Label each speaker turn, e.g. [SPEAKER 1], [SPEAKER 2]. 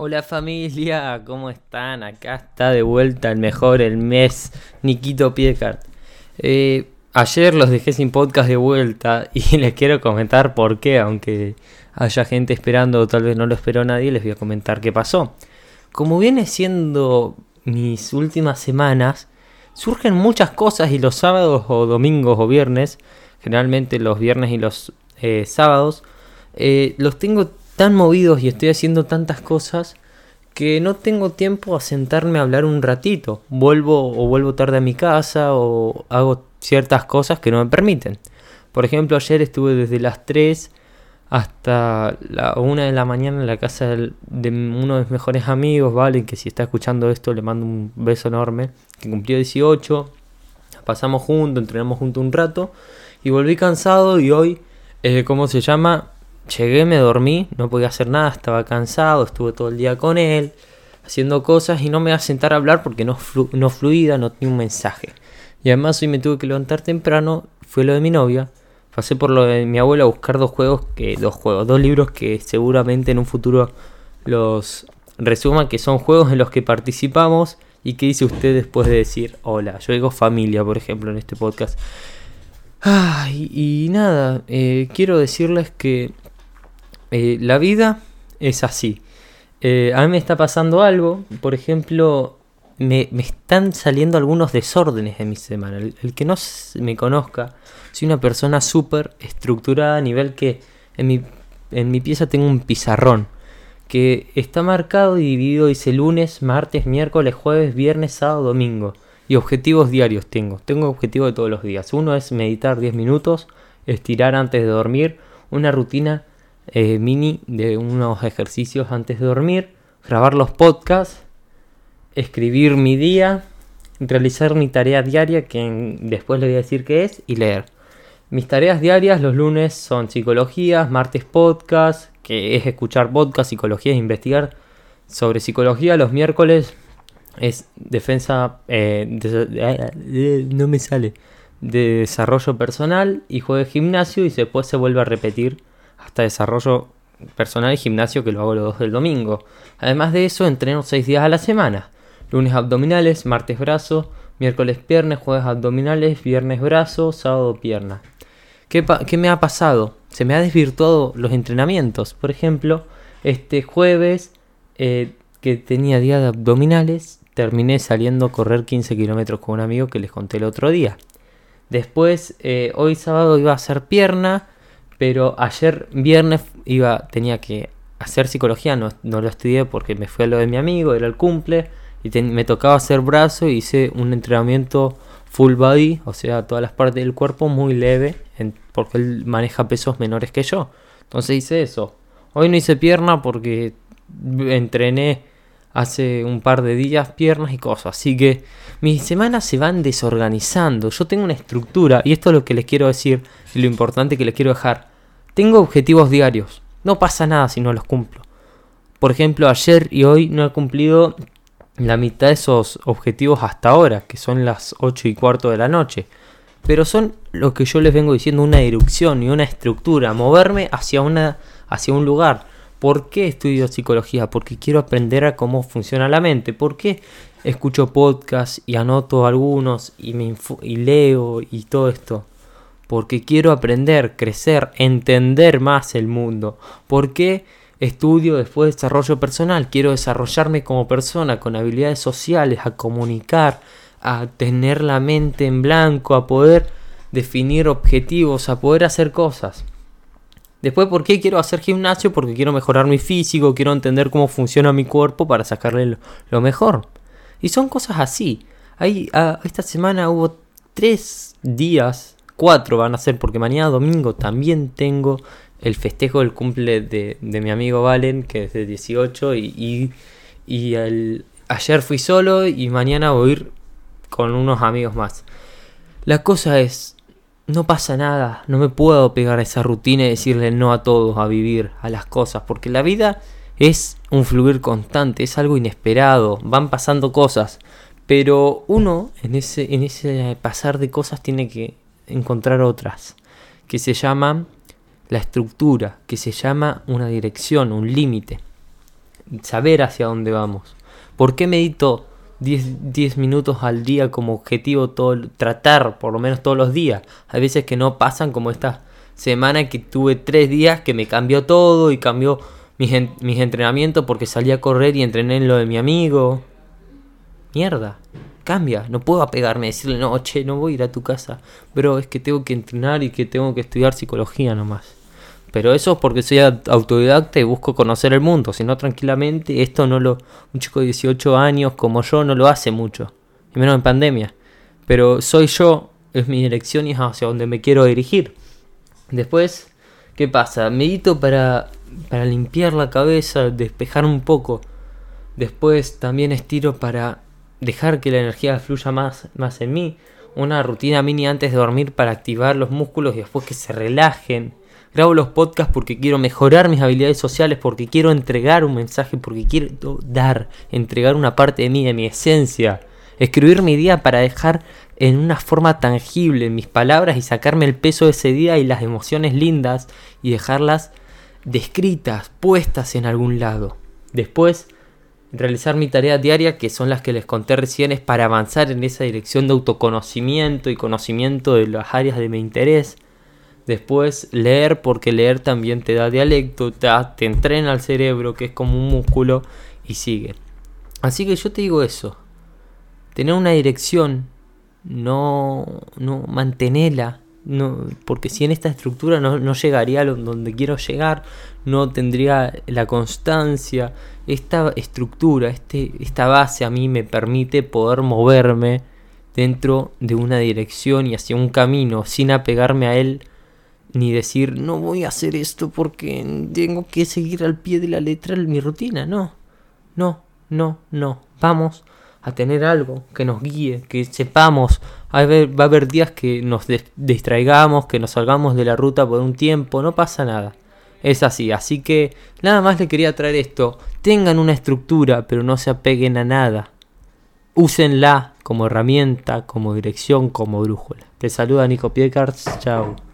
[SPEAKER 1] Hola familia, ¿cómo están? Acá está de vuelta el mejor, el mes, Nikito Piecart. Eh, ayer los dejé sin podcast de vuelta y les quiero comentar por qué, aunque haya gente esperando o tal vez no lo esperó nadie, les voy a comentar qué pasó. Como viene siendo mis últimas semanas, surgen muchas cosas y los sábados o domingos o viernes, generalmente los viernes y los eh, sábados, eh, los tengo tan movidos y estoy haciendo tantas cosas que no tengo tiempo a sentarme a hablar un ratito. Vuelvo o vuelvo tarde a mi casa o hago ciertas cosas que no me permiten. Por ejemplo, ayer estuve desde las 3 hasta la 1 de la mañana en la casa de uno de mis mejores amigos, ¿vale? Que si está escuchando esto le mando un beso enorme. Que cumplió 18. Pasamos juntos, entrenamos juntos un rato. Y volví cansado y hoy, eh, ¿cómo se llama? Llegué, me dormí, no podía hacer nada, estaba cansado, estuve todo el día con él, haciendo cosas y no me iba a sentar a hablar porque no, no fluida, no tenía un mensaje. Y además hoy me tuve que levantar temprano, fue lo de mi novia. Pasé por lo de mi abuela a buscar dos juegos, que dos juegos, dos libros que seguramente en un futuro los resuman, que son juegos en los que participamos y qué dice usted después de decir hola. Yo digo familia, por ejemplo, en este podcast. y, nada, eh, quiero decirles que eh, la vida es así. Eh, a mí me está pasando algo, por ejemplo, me, están saliendo algunos desórdenes en mi semana. El, que no me conozca, soy una persona súper estructurada a nivel que en mi, en mi pieza tengo un pizarrón que está marcado y dividido, dice lunes, martes, miércoles, jueves, viernes, sábado, domingo. Y objetivos diarios tengo. Tengo objetivos de todos los días. Uno es meditar 10 minutos, estirar antes de dormir, una rutina eh, mini de unos ejercicios antes de dormir, grabar los podcasts, escribir mi día, realizar mi tarea diaria, que después le voy a decir qué es, y leer. Mis tareas diarias los lunes son psicología, martes podcast, que es escuchar podcast, psicología e investigar sobre psicología. Los miércoles es defensa, eh, eh, no me sale, de desarrollo personal y de gimnasio y después se vuelve a repetir hasta desarrollo personal y gimnasio que lo hago los dos del domingo. Además de eso, entreno seis días a la semana. Lunes abdominales, martes brazo, miércoles piernas, jueves abdominales, viernes brazo, sábado pierna. ¿Qué, me ha pasado? Se me ha desvirtuado los entrenamientos. Por ejemplo, este jueves eh, que tenía día de abdominales, terminé saliendo a correr 15 kilómetros con un amigo que les conté el otro día. Después, eh, hoy sábado iba a hacer pierna pero ayer viernes iba, tenía que hacer psicología, no, no lo estudié porque me fue a lo de mi amigo, era el cumple, y me tocaba hacer brazo y hice un entrenamiento full body, o sea, todas las partes del cuerpo muy leve, porque él maneja pesos menores que yo. Entonces hice eso. Hoy no hice pierna porque entrené hace un par de días piernas y cosas. Así que mis semanas se van desorganizando. Yo tengo una estructura y esto es lo que les quiero decir y lo importante que les quiero dejar. Tengo objetivos diarios. No pasa nada si no los cumplo. Por ejemplo, ayer y hoy no he cumplido la mitad de esos objetivos hasta ahora, que son las 8 y cuarto de la noche. Pero son lo que yo les vengo diciendo, una dirección y una estructura, moverme hacia, una, hacia un lugar. ¿Por qué estudio psicología? Porque quiero aprender a cómo funciona la mente. ¿Por qué escucho podcasts y anoto algunos y, me y leo y todo esto? Porque quiero aprender, crecer, entender más el mundo. ¿Por qué estudio después desarrollo personal? Quiero desarrollarme como persona con habilidades sociales, a comunicar, a tener la mente en blanco, a poder definir objetivos, a poder hacer cosas. Después, ¿por qué quiero hacer gimnasio? Porque quiero mejorar mi físico, quiero entender cómo funciona mi cuerpo para sacarle lo, mejor. Y son cosas así. Ahí, esta semana hubo tres días, cuatro van a ser, porque mañana domingo también tengo el festejo del cumple de, mi amigo Valen, que es de 18, y, y, ayer fui solo y mañana voy a ir con unos amigos más. La cosa es, no pasa nada, no me puedo pegar a esa rutina y decirle no a todos, a vivir, a las cosas, porque la vida es un fluir constante, es algo inesperado, van pasando cosas, pero uno en ese, en ese pasar de cosas tiene que encontrar otras, que se llaman la estructura, que se llama una dirección, un límite. saber hacia dónde vamos. ¿Por qué medito 10, minutos al día como objetivo todo, tratar por lo menos todos los días? Hay veces que no pasan como esta semana que tuve tres días que me cambió todo y cambió mis, mis entrenamientos porque salí a correr y entrené en lo de mi amigo. Mierda, cambia. No puedo apegarme y decirle, no, che, no voy a ir a tu casa. Pero es que tengo que entrenar y que tengo que estudiar psicología nomás. Pero eso es porque soy autodidacta y busco conocer el mundo. Si no, tranquilamente, esto no lo. Un chico de 18 años como yo no lo hace mucho. Y menos en pandemia. Pero soy yo, es mi dirección y es hacia donde me quiero dirigir. Después, ¿qué pasa? Medito para, para limpiar la cabeza, despejar un poco. Después también estiro para dejar que la energía fluya más, más en mí. Una rutina mini antes de dormir para activar los músculos y después que se relajen Grabo los podcasts porque quiero mejorar mis habilidades sociales, porque quiero entregar un mensaje, porque quiero dar, entregar una parte de mí, de mi esencia. Escribir mi día para dejar en una forma tangible mis palabras y sacarme el peso de ese día y las emociones lindas y dejarlas descritas, puestas en algún lado. Después, realizar mi tarea diaria, que son las que les conté recién, es para avanzar en esa dirección de autoconocimiento y conocimiento de las áreas de mi interés. Después leer, porque leer también te da dialecto, te, te entrena al cerebro, que es como un músculo, y sigue. Así que yo te digo eso. Tener una dirección, no, no mantenerla, no, porque si en esta estructura no, no llegaría a donde quiero llegar, no tendría la constancia. Esta estructura, este, esta base a mí me permite poder moverme dentro de una dirección y hacia un camino sin apegarme a él ni decir no voy a hacer esto porque tengo que seguir al pie de la letra mi rutina. No, no, no, no. Vamos a tener algo que nos guíe, que sepamos. A haber, va a haber días que nos distraigamos, que nos salgamos de la ruta por un tiempo, no pasa nada. Es así, así que nada más le quería traer esto. Tengan una estructura, pero no se apeguen a nada. Úsenla como herramienta, como dirección, como brújula. Te saluda Nico Piecars, chao.